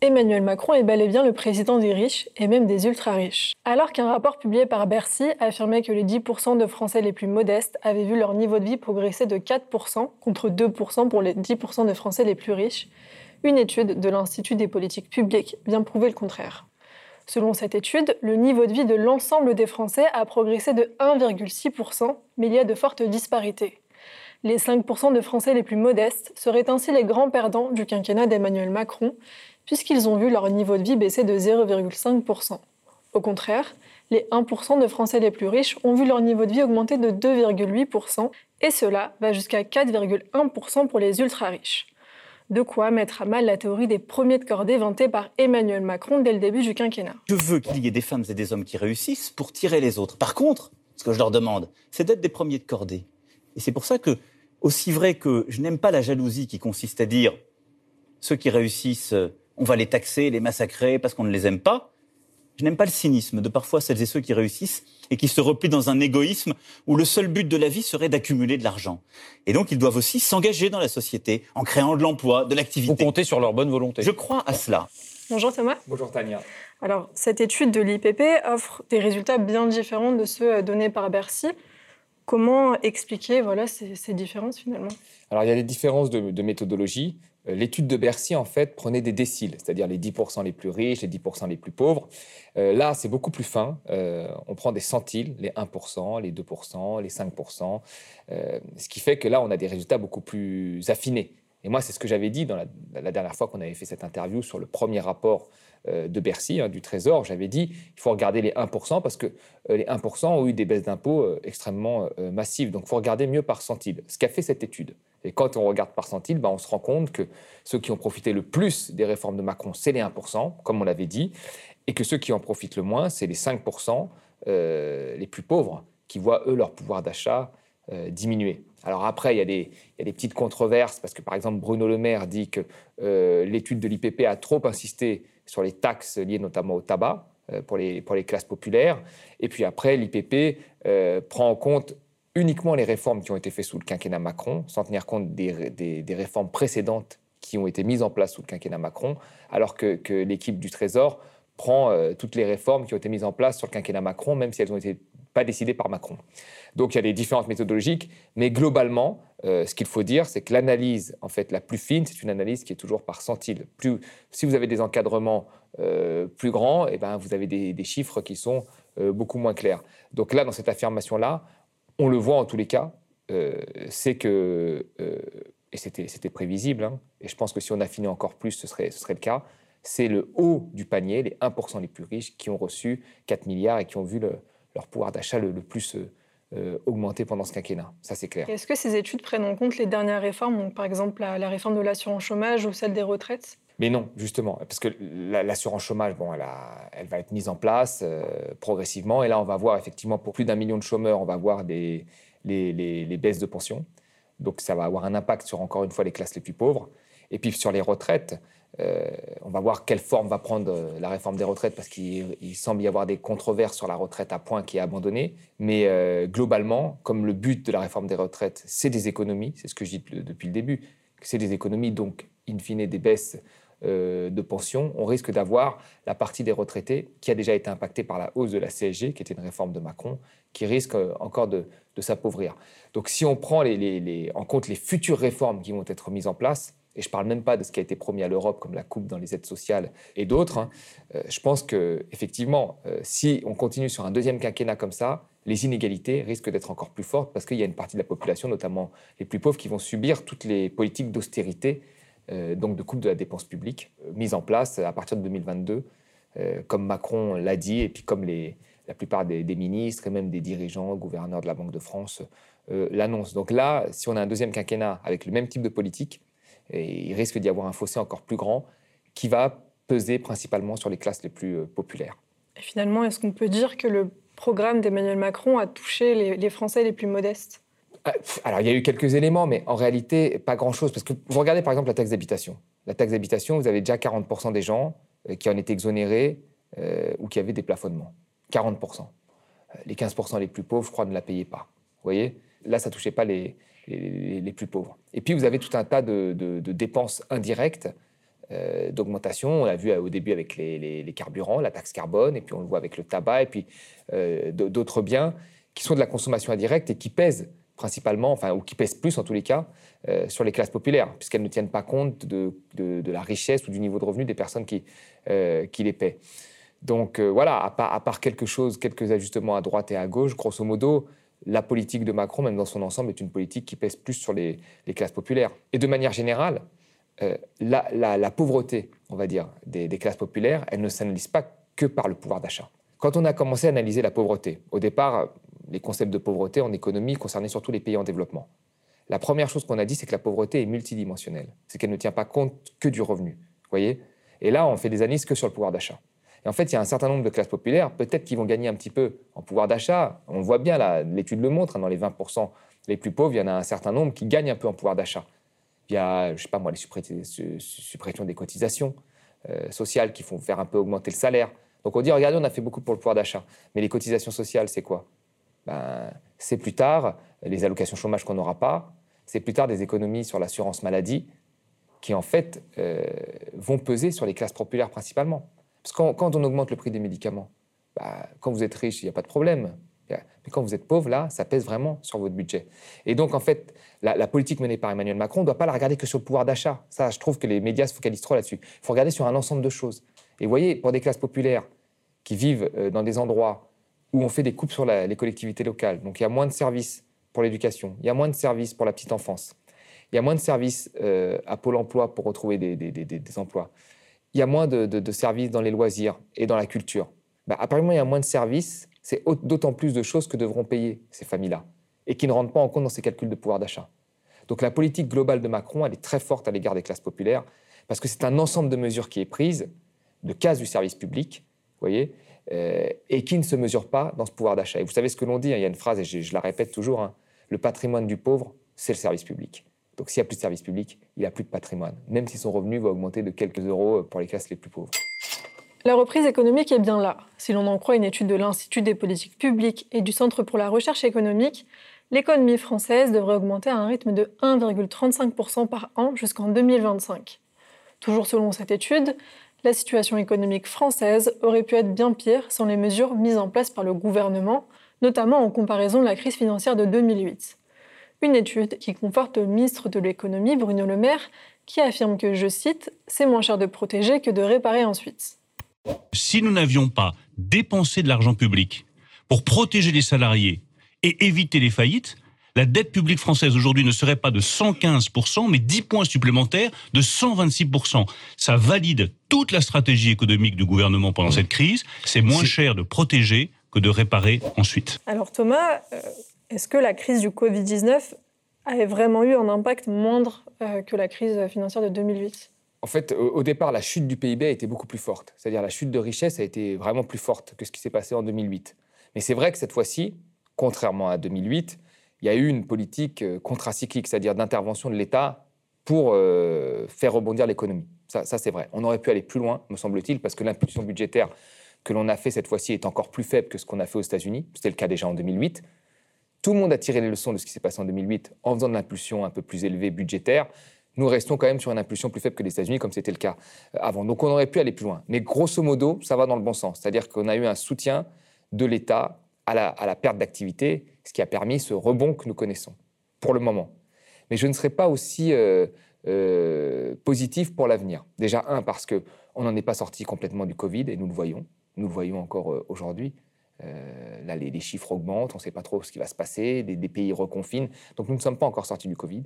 Emmanuel Macron est bel et bien le président des riches et même des ultra-riches. Alors qu'un rapport publié par Bercy affirmait que les 10% de Français les plus modestes avaient vu leur niveau de vie progresser de 4% contre 2% pour les 10% de Français les plus riches, une étude de l'Institut des politiques publiques vient prouver le contraire. Selon cette étude, le niveau de vie de l'ensemble des Français a progressé de 1,6%, mais il y a de fortes disparités. Les 5% de Français les plus modestes seraient ainsi les grands perdants du quinquennat d'Emmanuel Macron, puisqu'ils ont vu leur niveau de vie baisser de 0,5%. Au contraire, les 1% de Français les plus riches ont vu leur niveau de vie augmenter de 2,8%, et cela va jusqu'à 4,1% pour les ultra-riches. De quoi mettre à mal la théorie des premiers de cordée vantée par Emmanuel Macron dès le début du quinquennat. Je veux qu'il y ait des femmes et des hommes qui réussissent pour tirer les autres. Par contre, ce que je leur demande, c'est d'être des premiers de cordée. Et c'est pour ça que, aussi vrai que je n'aime pas la jalousie qui consiste à dire ceux qui réussissent on va les taxer, les massacrer parce qu'on ne les aime pas. Je n'aime pas le cynisme de parfois celles et ceux qui réussissent et qui se replient dans un égoïsme où le seul but de la vie serait d'accumuler de l'argent. Et donc ils doivent aussi s'engager dans la société en créant de l'emploi, de l'activité. Vous comptez sur leur bonne volonté. Je crois à cela. Bonjour Thomas. Bonjour Tania. Alors, cette étude de l'IPP offre des résultats bien différents de ceux donnés par Bercy. Comment expliquer voilà, ces, différences finalement? Alors, il y a des différences de méthodologie. Euh, l'étude de Bercy, en fait, prenait des déciles, c'est-à-dire les 10% les plus riches, les 10% les plus pauvres. Euh, là, c'est beaucoup plus fin. Euh, on prend des centiles, les 1%, les 2%, les 5%, ce qui fait que là, on a des résultats beaucoup plus affinés. Et moi, c'est ce que j'avais dit dans la, dernière fois qu'on avait fait cette interview sur le premier rapport de Bercy, hein, du Trésor. J'avais dit il faut regarder les 1% parce que les 1% ont eu des baisses d'impôts extrêmement massives. Donc, il faut regarder mieux par centile. Ce qu'a fait cette étude. Et quand on regarde par centile, ben, on se rend compte que ceux qui ont profité le plus des réformes de Macron, c'est les 1%, comme on l'avait dit, et que ceux qui en profitent le moins, c'est les 5% euh, les plus pauvres, qui voient, eux, leur pouvoir d'achat euh, diminuer. Alors après, il y, a des, petites controverses, parce que par exemple, Bruno Le Maire dit que euh, l'étude de l'IPP a trop insisté sur les taxes liées notamment au tabac pour les, pour les classes populaires. Et puis après, l'IPP prend en compte uniquement les réformes qui ont été faites sous le quinquennat Macron, sans tenir compte des, réformes précédentes qui ont été mises en place sous le quinquennat Macron, alors que, l'équipe du Trésor prend euh, toutes les réformes qui ont été mises en place sur le quinquennat Macron, même si elles n'ont été pas décidées par Macron. Donc il y a des différences méthodologiques, mais globalement, euh, ce qu'il faut dire, c'est que l'analyse, en fait, la plus fine, c'est une analyse qui est toujours par centile. Plus, si vous avez des encadrements euh, plus grands, eh ben, vous avez des, des chiffres qui sont beaucoup moins clairs. Donc là, dans cette affirmation-là, on le voit en tous les cas, euh, c'est que, euh, et c'était prévisible, hein, et je pense que si on affinait encore plus, ce serait, le cas, c'est le haut du panier, les 1% les plus riches, qui ont reçu 4 milliards et qui ont vu leur pouvoir d'achat le, plus euh, augmenter pendant ce quinquennat. Ça, c'est clair. Est-ce que ces études prennent en compte les dernières réformes, par exemple la, la réforme de l'assurance chômage ou celle des retraites? Mais non, justement, parce que l'assurance chômage, bon, elle, va être mise en place euh, progressivement. Et là, on va voir effectivement, pour plus d'un million de chômeurs, on va voir des, les, baisses de pension. Donc, ça va avoir un impact sur, encore une fois, les classes les plus pauvres. Et puis, sur les retraites, euh, on va voir quelle forme va prendre euh, la réforme des retraites, parce qu'il semble y avoir des controverses sur la retraite à point qui est abandonnée. Mais globalement, comme le but de la réforme des retraites, c'est des économies, c'est ce que je dis depuis le début, c'est des économies, donc, in fine, des baisses euh, de pension, on risque d'avoir la partie des retraités qui a déjà été impactée par la hausse de la CSG, qui était une réforme de Macron, qui risque euh, encore de, s'appauvrir. Donc si on prend en compte les futures réformes qui vont être mises en place, et je ne parle même pas de ce qui a été promis à l'Europe, comme la coupe dans les aides sociales et d'autres, hein, euh, je pense que effectivement, si on continue sur un deuxième quinquennat comme ça, les inégalités risquent d'être encore plus fortes parce qu'il y a une partie de la population, notamment les plus pauvres, qui vont subir toutes les politiques d'austérité donc de coupe de la dépense publique, euh, mise en place à partir de 2022, euh, comme Macron l'a dit, et puis comme la plupart des, ministres et même des dirigeants, gouverneurs de la Banque de France l'annoncent. Donc là, si on a un deuxième quinquennat avec le même type de politique, il risque d'y avoir un fossé encore plus grand qui va peser principalement sur les classes les plus populaires. Et finalement, est-ce qu'on peut dire que le programme d'Emmanuel Macron a touché les Français les plus modestes? Alors, il y a eu quelques éléments, mais en réalité, pas grand-chose. Parce que vous regardez par exemple la taxe d'habitation. La taxe d'habitation, vous avez déjà 40% des gens euh, qui en étaient exonérés euh, ou qui avaient des plafonnements. 40%. Euh, les 15% les plus pauvres, je crois, ne la payaient pas. Vous voyez? Là, ça ne touchait pas les, les, plus pauvres. Et puis, vous avez tout un tas de, dépenses indirectes d'augmentation. On l'a vu au début avec les, carburants, la taxe carbone, et puis on le voit avec le tabac, et puis d'autres biens qui sont de la consommation indirecte et qui pèsent principalement, enfin, ou qui pèsent plus en tous les cas, sur les classes populaires, puisqu'elles ne tiennent pas compte de, la richesse ou du niveau de revenu des personnes qui, qui les paient. Donc voilà, à part, quelque chose, quelques ajustements à droite et à gauche, grosso modo, la politique de Macron, même dans son ensemble, est une politique qui pèse plus sur les, classes populaires. Et de manière générale, euh, la, pauvreté, on va dire, des, classes populaires, elle ne s'analyse pas que par le pouvoir d'achat. Quand on a commencé à analyser la pauvreté, au départ, les concepts de pauvreté en économie concernaient surtout les pays en développement. La première chose qu'on a dit, c'est que la pauvreté est multidimensionnelle. C'est qu'elle ne tient pas compte que du revenu. Voyez? Et là, on fait des analyses que sur le pouvoir d'achat. Et en fait, il y a un certain nombre de classes populaires, peut-être qu'ils vont gagner un petit peu en pouvoir d'achat. On voit bien, l'étude le montre, hein, dans les 20% les plus pauvres, il y en a un certain nombre qui gagnent un peu en pouvoir d'achat. Il y a, je sais pas moi, les suppressions des cotisations euh, sociales qui font faire un peu augmenter le salaire. Donc on dit, regardez, on a fait beaucoup pour le pouvoir d'achat. Mais les cotisations sociales, c'est quoi? Ben, C'est plus tard les allocations chômage qu'on n'aura pas. C'est plus tard des économies sur l'assurance maladie qui, en fait, euh, vont peser sur les classes populaires principalement. Parce que quand, on augmente le prix des médicaments, bah, quand vous êtes riche, il n'y a pas de problème. Mais quand vous êtes pauvre, là, ça pèse vraiment sur votre budget. Et donc, en fait, la, politique menée par Emmanuel Macron, on ne doit pas la regarder que sur le pouvoir d'achat. Ça, je trouve que les médias se focalisent trop là-dessus. Il faut regarder sur un ensemble de choses. Et vous voyez, pour des classes populaires qui vivent euh, dans des endroits où on fait des coupes sur les collectivités locales, donc il y a moins de services pour l'éducation, il y a moins de services pour la petite enfance, il y a moins de services euh, à Pôle emploi pour retrouver des emplois il y a moins de, services dans les loisirs et dans la culture. Bah, apparemment, il y a moins de services, c'est d'autant plus de choses que devront payer ces familles-là et qui ne rentrent pas en compte dans ces calculs de pouvoir d'achat. Donc la politique globale de Macron, elle est très forte à l'égard des classes populaires parce que c'est un ensemble de mesures qui est prise, de cases du service public, voyez, euh, et qui ne se mesure pas dans ce pouvoir d'achat. Et vous savez ce que l'on dit, hein, il y a une phrase, et je, la répète toujours, hein, le patrimoine du pauvre, c'est le service public. Donc s'il n'y a plus de service public, il n'a plus de patrimoine, même si son revenu va augmenter de quelques euros pour les classes les plus pauvres. La reprise économique est bien là. Si l'on en croit une étude de l'Institut des politiques publiques et du Centre pour la recherche économique, l'économie française devrait augmenter à un rythme de 1,35% par an jusqu'en 2025. Toujours selon cette étude, la situation économique française aurait pu être bien pire sans les mesures mises en place par le gouvernement, notamment en comparaison de la crise financière de 2008. Une étude qui conforte le ministre de l'économie, Bruno Le Maire, qui affirme que, je cite, c'est moins cher de protéger que de réparer ensuite. Si nous n'avions pas dépensé de l'argent public pour protéger les salariés et éviter les faillites, la dette publique française aujourd'hui ne serait pas de 115%, mais 10 points supplémentaires de 126%. Ça valide toute la stratégie économique du gouvernement pendant cette crise. C'est moins cher de protéger que de réparer ensuite. Alors Thomas, euh, est-ce que la crise du Covid-19 avait vraiment eu un impact moindre euh, que la crise financière de 2008 en fait, au départ, la chute du PIB a été beaucoup plus forte. C'est-à-dire la chute de richesse a été vraiment plus forte que ce qui s'est passé en 2008. Mais c'est vrai que cette fois-ci, contrairement à 2008, il y a eu une politique euh, contracyclique, c'est-à-dire d'intervention de l'État pour euh, faire rebondir l'économie. Ça, c'est vrai. On aurait pu aller plus loin, me semble-t-il, parce que l'impulsion budgétaire que l'on a fait cette fois-ci est encore plus faible que ce qu'on a fait aux États-Unis. C'était le cas déjà en 2008. Tout le monde a tiré les leçons de ce qui s'est passé en 2008 en faisant de l'impulsion un peu plus élevée budgétaire. Nous restons quand même sur une impulsion plus faible que les États-Unis, comme c'était le cas euh, avant. Donc on aurait pu aller plus loin. Mais grosso modo, ça va dans le bon sens. C'est-à-dire qu'on a eu un soutien de l'État à la, perte d'activité, ce qui a permis ce rebond que nous connaissons, pour le moment. Mais je ne serais pas aussi euh, euh, positif pour l'avenir. Déjà, un, parce qu'on n'en est pas sorti complètement du Covid, et nous le voyons. Nous le voyons encore aujourd'hui. Euh, là, les, chiffres augmentent, on ne sait pas trop ce qui va se passer, des, pays reconfinent. Donc nous ne sommes pas encore sortis du Covid.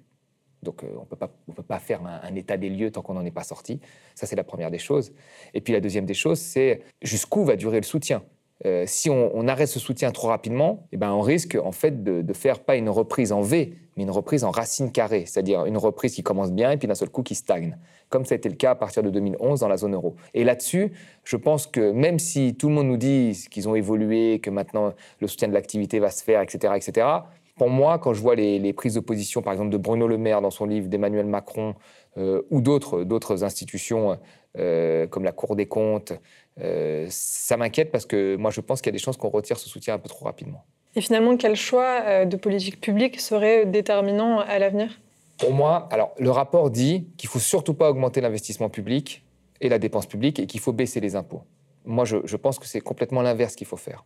Donc on ne peut pas faire un, état des lieux tant qu'on n'en est pas sorti. Ça, c'est la première des choses. Et puis la deuxième des choses, c'est jusqu'où va durer le soutien. Euh, si on, arrête ce soutien trop rapidement, eh ben, on risque en fait de, faire pas une reprise en V, mais une reprise en racine carrée, c'est-à-dire une reprise qui commence bien et puis d'un seul coup qui stagne, comme ça a été le cas à partir de 2011 dans la zone euro. Et là-dessus, je pense que même si tout le monde nous dit qu'ils ont évolué, que maintenant le soutien de l'activité va se faire, etc., etc., pour moi, quand je vois les, prises de position, par exemple, de Bruno Le Maire dans son livre, d'Emmanuel Macron euh, ou d'autres institutions euh, comme la Cour des comptes, euh, ça m'inquiète parce que moi, je pense qu'il y a des chances qu'on retire ce soutien un peu trop rapidement. Et finalement, quel choix euh, de politique publique serait déterminant à l'avenir? Pour moi, alors le rapport dit qu'il faut surtout pas augmenter l'investissement public et la dépense publique et qu'il faut baisser les impôts. Moi, je, pense que c'est complètement l'inverse qu'il faut faire.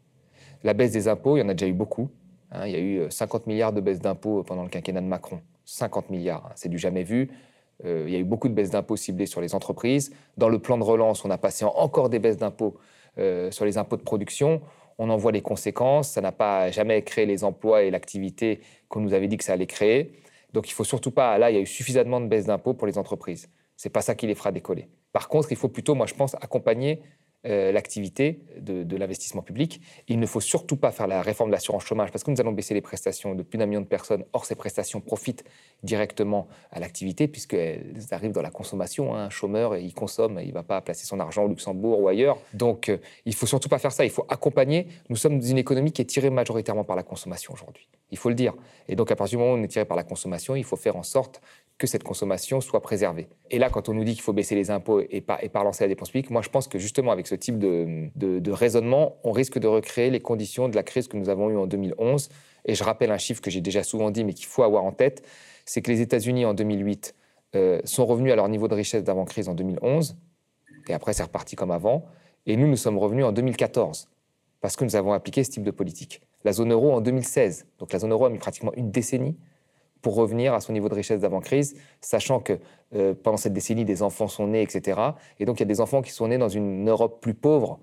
La baisse des impôts, il y en a déjà eu beaucoup. Hein. il y a eu 50 euh, milliards de baisse d'impôts pendant le quinquennat de Macron. 50 milliards, hein. c'est du jamais vu. Euh, il y a eu beaucoup de baisses d'impôts ciblées sur les entreprises. Dans le plan de relance, on a passé encore des baisses d'impôts euh, sur les impôts de production. On en voit les conséquences. Ça n'a pas jamais créé les emplois et l'activité qu'on nous avait dit que ça allait créer. Donc il faut surtout pas. Là, il y a eu suffisamment de baisses d'impôts pour les entreprises. C'est pas ça qui les fera décoller. Par contre, il faut plutôt, moi, je pense, accompagner euh, l'activité de, l'investissement public. Il ne faut surtout pas faire la réforme de l'assurance chômage parce que nous allons baisser les prestations de plus d'un million de personnes. Or, ces prestations profitent directement à l'activité puisqu'elles arrivent dans la consommation. Hein. Un chômeur, il consomme, il ne va pas placer son argent au Luxembourg ou ailleurs. Donc, euh, il ne faut surtout pas faire ça. Il faut accompagner. Nous sommes une économie qui est tirée majoritairement par la consommation aujourd'hui. Il faut le dire. Et donc, à partir du moment où on est tiré par la consommation, il faut faire en sorte que cette consommation soit préservée. Et là, quand on nous dit qu'il faut baisser les impôts et pas, et pas lancer la dépense publique, moi je pense que justement avec ce type de, raisonnement, on risque de recréer les conditions de la crise que nous avons eue en 2011. Et je rappelle un chiffre que j'ai déjà souvent dit, mais qu'il faut avoir en tête, c'est que les États-Unis en 2008 euh, sont revenus à leur niveau de richesse d'avant-crise en 2011, et après c'est reparti comme avant, et nous, nous sommes revenus en 2014, parce que nous avons appliqué ce type de politique. La zone euro en 2016, donc la zone euro a mis pratiquement une décennie pour revenir à son niveau de richesse d'avant-crise, sachant que euh, pendant cette décennie, des enfants sont nés, etc. Et donc, il y a des enfants qui sont nés dans une Europe plus pauvre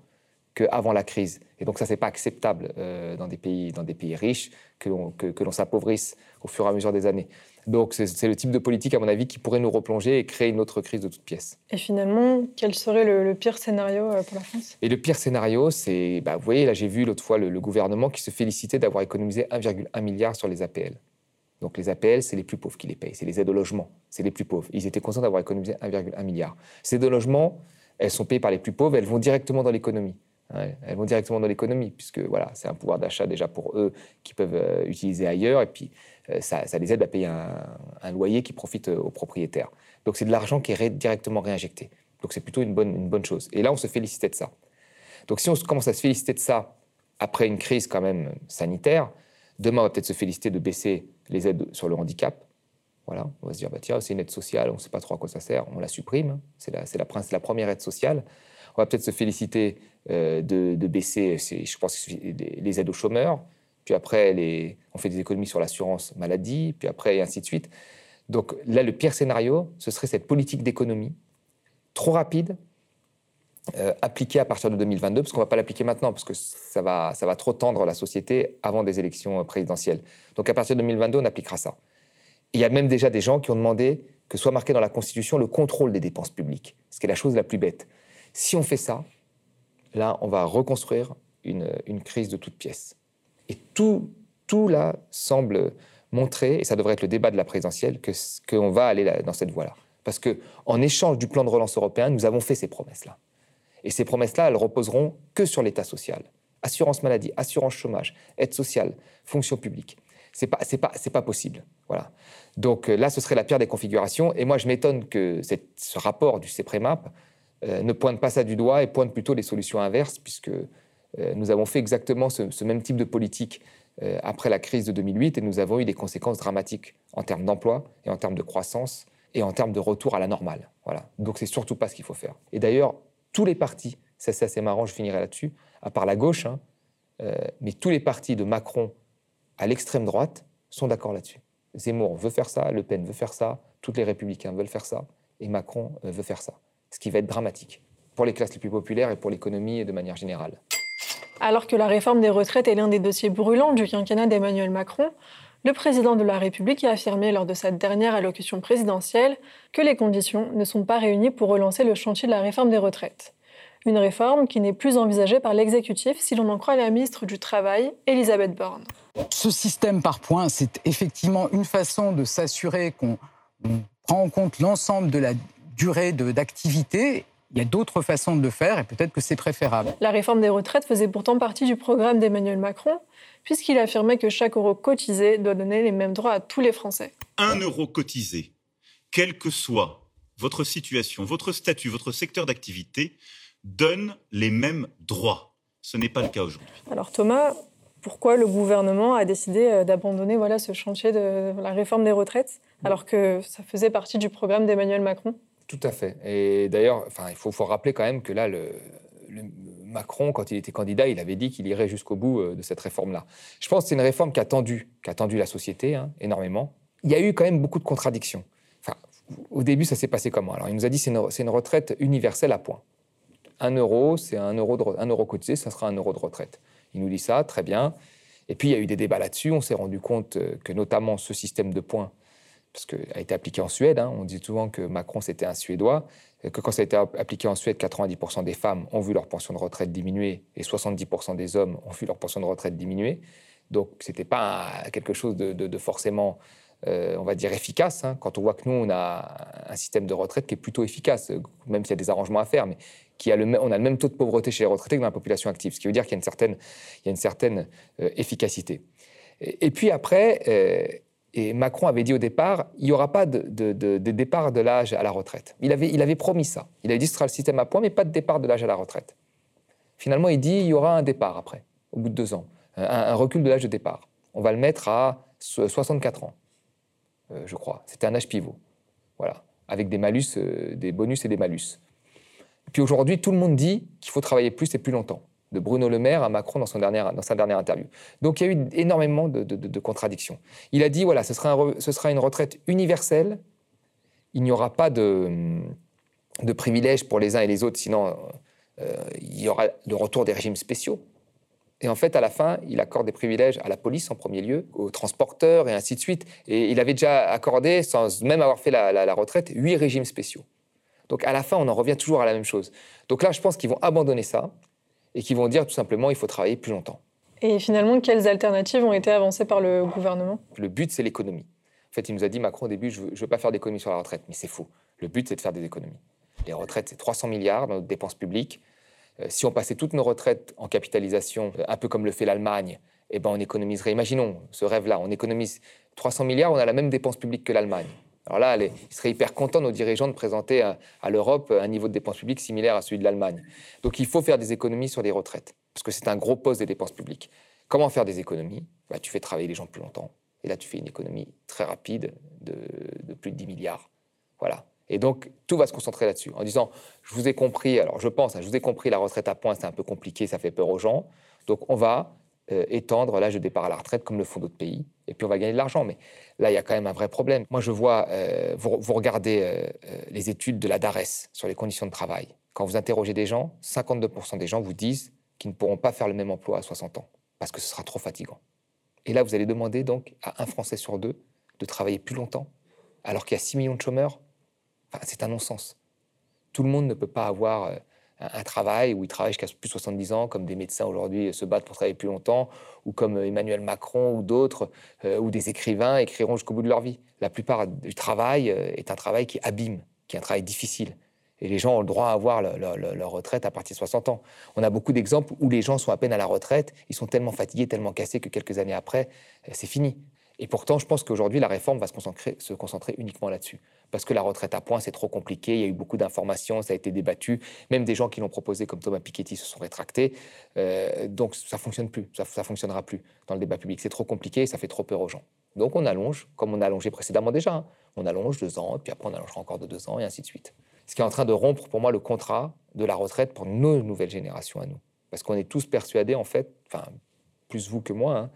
qu'avant la crise. Et donc, ça, n'est pas acceptable euh, dans, des pays, dans des pays riches que l'on que, s'appauvrisse au fur et à mesure des années. Donc, c'est le type de politique, à mon avis, qui pourrait nous replonger et créer une autre crise de toutes pièces. Et finalement, quel serait le, pire scénario euh, pour la France? Et le pire scénario, c'est, bah, vous voyez, là, j'ai vu l'autre fois le, le gouvernement qui se félicitait d'avoir économisé 1,1 milliard sur les APL. Donc les APL, c'est les plus pauvres qui les payent, c'est les aides au logement, c'est les plus pauvres. Ils étaient contents d'avoir économisé 1,1 milliard. Ces aides au logement, elles sont payées par les plus pauvres, elles vont directement dans l'économie. elles vont directement dans l'économie, puisque voilà, c'est un pouvoir d'achat déjà pour eux qu'ils peuvent euh, utiliser ailleurs, et puis euh, ça, les aide à payer un, loyer qui profite euh, aux propriétaires. Donc c'est de l'argent qui est directement réinjecté. Donc c'est plutôt une bonne, une bonne chose. Et là, on se félicitait de ça. Donc si on commence à se féliciter de ça après une crise quand même sanitaire, demain on va peut-être se féliciter de baisser les aides sur le handicap. Voilà, on va se dire, bah, tiens, c'est une aide sociale, on ne sait pas trop à quoi ça sert, on la supprime, c'est la, la, la, première aide sociale. On va peut-être se féliciter euh, de, baisser, je pense, les aides aux chômeurs, puis après, on fait des économies sur l'assurance maladie, puis après, et ainsi de suite. Donc là, le pire scénario, ce serait cette politique d'économie trop rapide, euh, appliquée à partir de 2022, parce qu'on ne va pas l'appliquer maintenant, parce que ça va, ça va trop tendre la société avant des élections présidentielles. Donc à partir de 2022, on appliquera ça. Il y a même déjà des gens qui ont demandé que soit marqué dans la Constitution le contrôle des dépenses publiques, ce qui est la chose la plus bête. Si on fait ça, là, on va reconstruire une, crise de toutes pièces. Et tout, tout là semble montrer, et ça devrait être le débat de la présidentielle, qu'on va aller dans cette voie-là. Parce qu'en échange du plan de relance européen, nous avons fait ces promesses-là. Et ces promesses-là, elles reposeront que sur l'État social assurance maladie, assurance chômage, aide sociale, fonction publique. C'est pas, c'est pas, c'est pas possible. Voilà. Donc euh, là, ce serait la pire des configurations. Et moi, je m'étonne que ce rapport du CEPREMAP euh, ne pointe pas ça du doigt et pointe plutôt les solutions inverses, puisque euh, nous avons fait exactement ce, même type de politique après la crise de 2008 et nous avons eu des conséquences dramatiques en termes d'emploi et en termes de croissance et en termes de retour à la normale. Voilà. Donc c'est surtout pas ce qu'il faut faire. Et d'ailleurs, tous les partis, ça c'est assez marrant, je finirai là-dessus, à part la gauche, hein, euh, mais tous les partis de Macron à l'extrême droite sont d'accord là-dessus. Zemmour veut faire ça, Le Pen veut faire ça, tous les républicains veulent faire ça, et Macron euh, veut faire ça. Ce qui va être dramatique pour les classes les plus populaires et pour l'économie de manière générale. Alors que la réforme des retraites est l'un des dossiers brûlants du quinquennat d'Emmanuel Macron, le président de la République a affirmé lors de sa dernière allocution présidentielle que les conditions ne sont pas réunies pour relancer le chantier de la réforme des retraites. Une réforme qui n'est plus envisagée par l'exécutif si l'on en croit la ministre du Travail, Elisabeth Borne. Ce système par points, c'est effectivement une façon de s'assurer qu'on prend en compte l'ensemble de la durée d'activité il y a d'autres façons de le faire et peut-être que c'est préférable. La réforme des retraites faisait pourtant partie du programme d'Emmanuel Macron, puisqu'il affirmait que chaque euro cotisé doit donner les mêmes droits à tous les Français. Un euro cotisé, quelle que soit votre situation, votre statut, votre secteur d'activité, donne les mêmes droits. Ce n'est pas le cas aujourd'hui. Alors Thomas, pourquoi le gouvernement a décidé d'abandonner voilà, ce chantier de la réforme des retraites, alors que ça faisait partie du programme d'Emmanuel Macron? Tout à fait. Et d'ailleurs, il faut, rappeler quand même que là, le, Macron, quand il était candidat, il avait dit qu'il irait jusqu'au bout de cette réforme-là. Je pense que c'est une réforme qui a tendu, qui a tendu la société hein, énormément. Il y a eu quand même beaucoup de contradictions. Au début, ça s'est passé comment? Alors, il nous a dit c'est une, une retraite universelle à points. Un euro, c'est un euro, un euro cotisé, ça sera un euro de retraite. Il nous dit ça, très bien. Et puis, il y a eu des débats là-dessus. On s'est rendu compte euh, que, notamment, ce système de points, parce qu'il a été appliqué en Suède, hein, on dit souvent que Macron, c'était un Suédois, que quand ça a été appliqué en Suède, 90% des femmes ont vu leur pension de retraite diminuer et 70% des hommes ont vu leur pension de retraite diminuer. Donc, ce n'était pas quelque chose de forcément euh, on va dire, efficace. Hein. quand on voit que nous, on a un système de retraite qui est plutôt efficace, même s'il y a des arrangements à faire, mais qui a le, on a le même taux de pauvreté chez les retraités que dans la population active, ce qui veut dire qu'il y a une certaine, il y a une certaine euh, efficacité. Et, puis après, euh, et Macron avait dit au départ, il n'y aura pas de, départ de l'âge à la retraite. Il avait, promis ça. Il avait dit ce sera le système à points, mais pas de départ de l'âge à la retraite. Finalement, il dit il y aura un départ après, au bout de deux ans, un recul de l'âge de départ. On va le mettre à 64 ans. Euh, je crois. C'était un âge pivot. Voilà. Avec des euh, des bonus et des malus. Puis aujourd'hui, tout le monde dit qu'il faut travailler plus et plus longtemps. De Bruno Le Maire à Macron dans, son dernière, dans sa dernière interview. Donc il y a eu énormément de, contradictions. Il a dit voilà, ce sera, ce sera une retraite universelle. Il n'y aura pas de, de privilèges pour les uns et les autres, sinon euh, il y aura le retour des régimes spéciaux. Et en fait, à la fin, il accorde des privilèges à la police en premier lieu, aux transporteurs et ainsi de suite. Et il avait déjà accordé, sans même avoir fait la, retraite, huit régimes spéciaux. Donc à la fin, on en revient toujours à la même chose. Donc là, je pense qu'ils vont abandonner ça et qu'ils vont dire tout simplement il faut travailler plus longtemps. Et finalement, quelles alternatives ont été avancées par le gouvernement? Le but, c'est l'économie. En fait, il nous a dit Macron au début je ne veux, veux, pas faire d'économie sur la retraite, mais c'est faux. Le but, c'est de faire des économies. Les retraites, c'est 300 milliards dans nos dépenses publiques. Euh, si on passait toutes nos retraites en capitalisation, euh, un peu comme le fait l'Allemagne, eh ben on économiserait, imaginons ce rêve-là, on économise 300 milliards, on a la même dépense publique que l'Allemagne. Alors là, ils seraient hyper contents, nos dirigeants, de présenter à, l'Europe un niveau de dépenses publiques similaire à celui de l'Allemagne. Donc il faut faire des économies sur les retraites, parce que c'est un gros poste des dépenses publiques. Comment faire des économies? Bah, Tu fais travailler les gens plus longtemps. Et là, tu fais une économie très rapide de, de plus de 10 milliards. Voilà. Et donc, tout va se concentrer là-dessus, en disant, je vous ai compris, alors je pense, hein, je vous ai compris, la retraite à points, c'est un peu compliqué, ça fait peur aux gens. Donc, on va euh, étendre l'âge de départ à la retraite comme le font d'autres pays, et puis on va gagner de l'argent. Mais là, il y a quand même un vrai problème. Moi, je vois, euh, vous, regardez euh, les études de la DARES sur les conditions de travail. Quand vous interrogez des gens, 52% des gens vous disent qu'ils ne pourront pas faire le même emploi à 60 ans, parce que ce sera trop fatigant. Et là, vous allez demander donc à un Français sur deux de travailler plus longtemps, alors qu'il y a 6 millions de chômeurs c'est un non-sens. Tout le monde ne peut pas avoir un, travail où il travaille jusqu'à plus de 70 ans, comme des médecins aujourd'hui se battent pour travailler plus longtemps, ou comme euh, Emmanuel Macron ou d'autres, euh, ou des écrivains écriront jusqu'au bout de leur vie. La plupart du travail est un travail qui abîme, qui est un travail difficile. Et les gens ont le droit à avoir leur, retraite à partir de 60 ans. On a beaucoup d'exemples où les gens sont à peine à la retraite, ils sont tellement fatigués, tellement cassés que quelques années après, c'est fini. Et pourtant, je pense qu'aujourd'hui, la réforme va se concentrer, uniquement là-dessus. Parce que la retraite à points, c'est trop compliqué, il y a eu beaucoup d'informations, ça a été débattu. Même des gens qui l'ont proposé, comme Thomas Piketty, se sont rétractés. Euh, donc ça ne fonctionne plus, ça ne fonctionnera plus dans le débat public. C'est trop compliqué ça fait trop peur aux gens. Donc on allonge, comme on a allongé précédemment déjà. Hein. On allonge deux ans, puis après on allongera encore de deux ans, et ainsi de suite. Ce qui est en train de rompre, pour moi, le contrat de la retraite pour nos nouvelles générations à nous. Parce qu'on est tous persuadés, en fait, enfin, plus vous que moi, hein,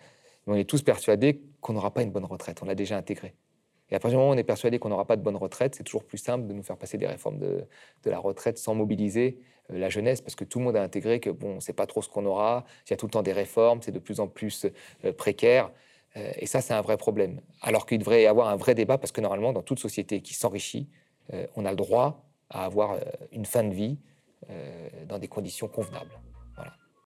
on est tous persuadés qu'on n'aura pas une bonne retraite. On l'a déjà intégré. Et à partir du moment où on est persuadé qu'on n'aura pas de bonne retraite, c'est toujours plus simple de nous faire passer des réformes de, la retraite sans mobiliser euh, la jeunesse, parce que tout le monde a intégré que bon, on ne sait pas trop ce qu'on aura, il y a tout le temps des réformes, c'est de plus en plus euh, précaire. Euh, et ça, c'est un vrai problème. Alors qu'il devrait y avoir un vrai débat, parce que normalement, dans toute société qui s'enrichit, on a le droit à avoir une fin de vie dans des conditions convenables.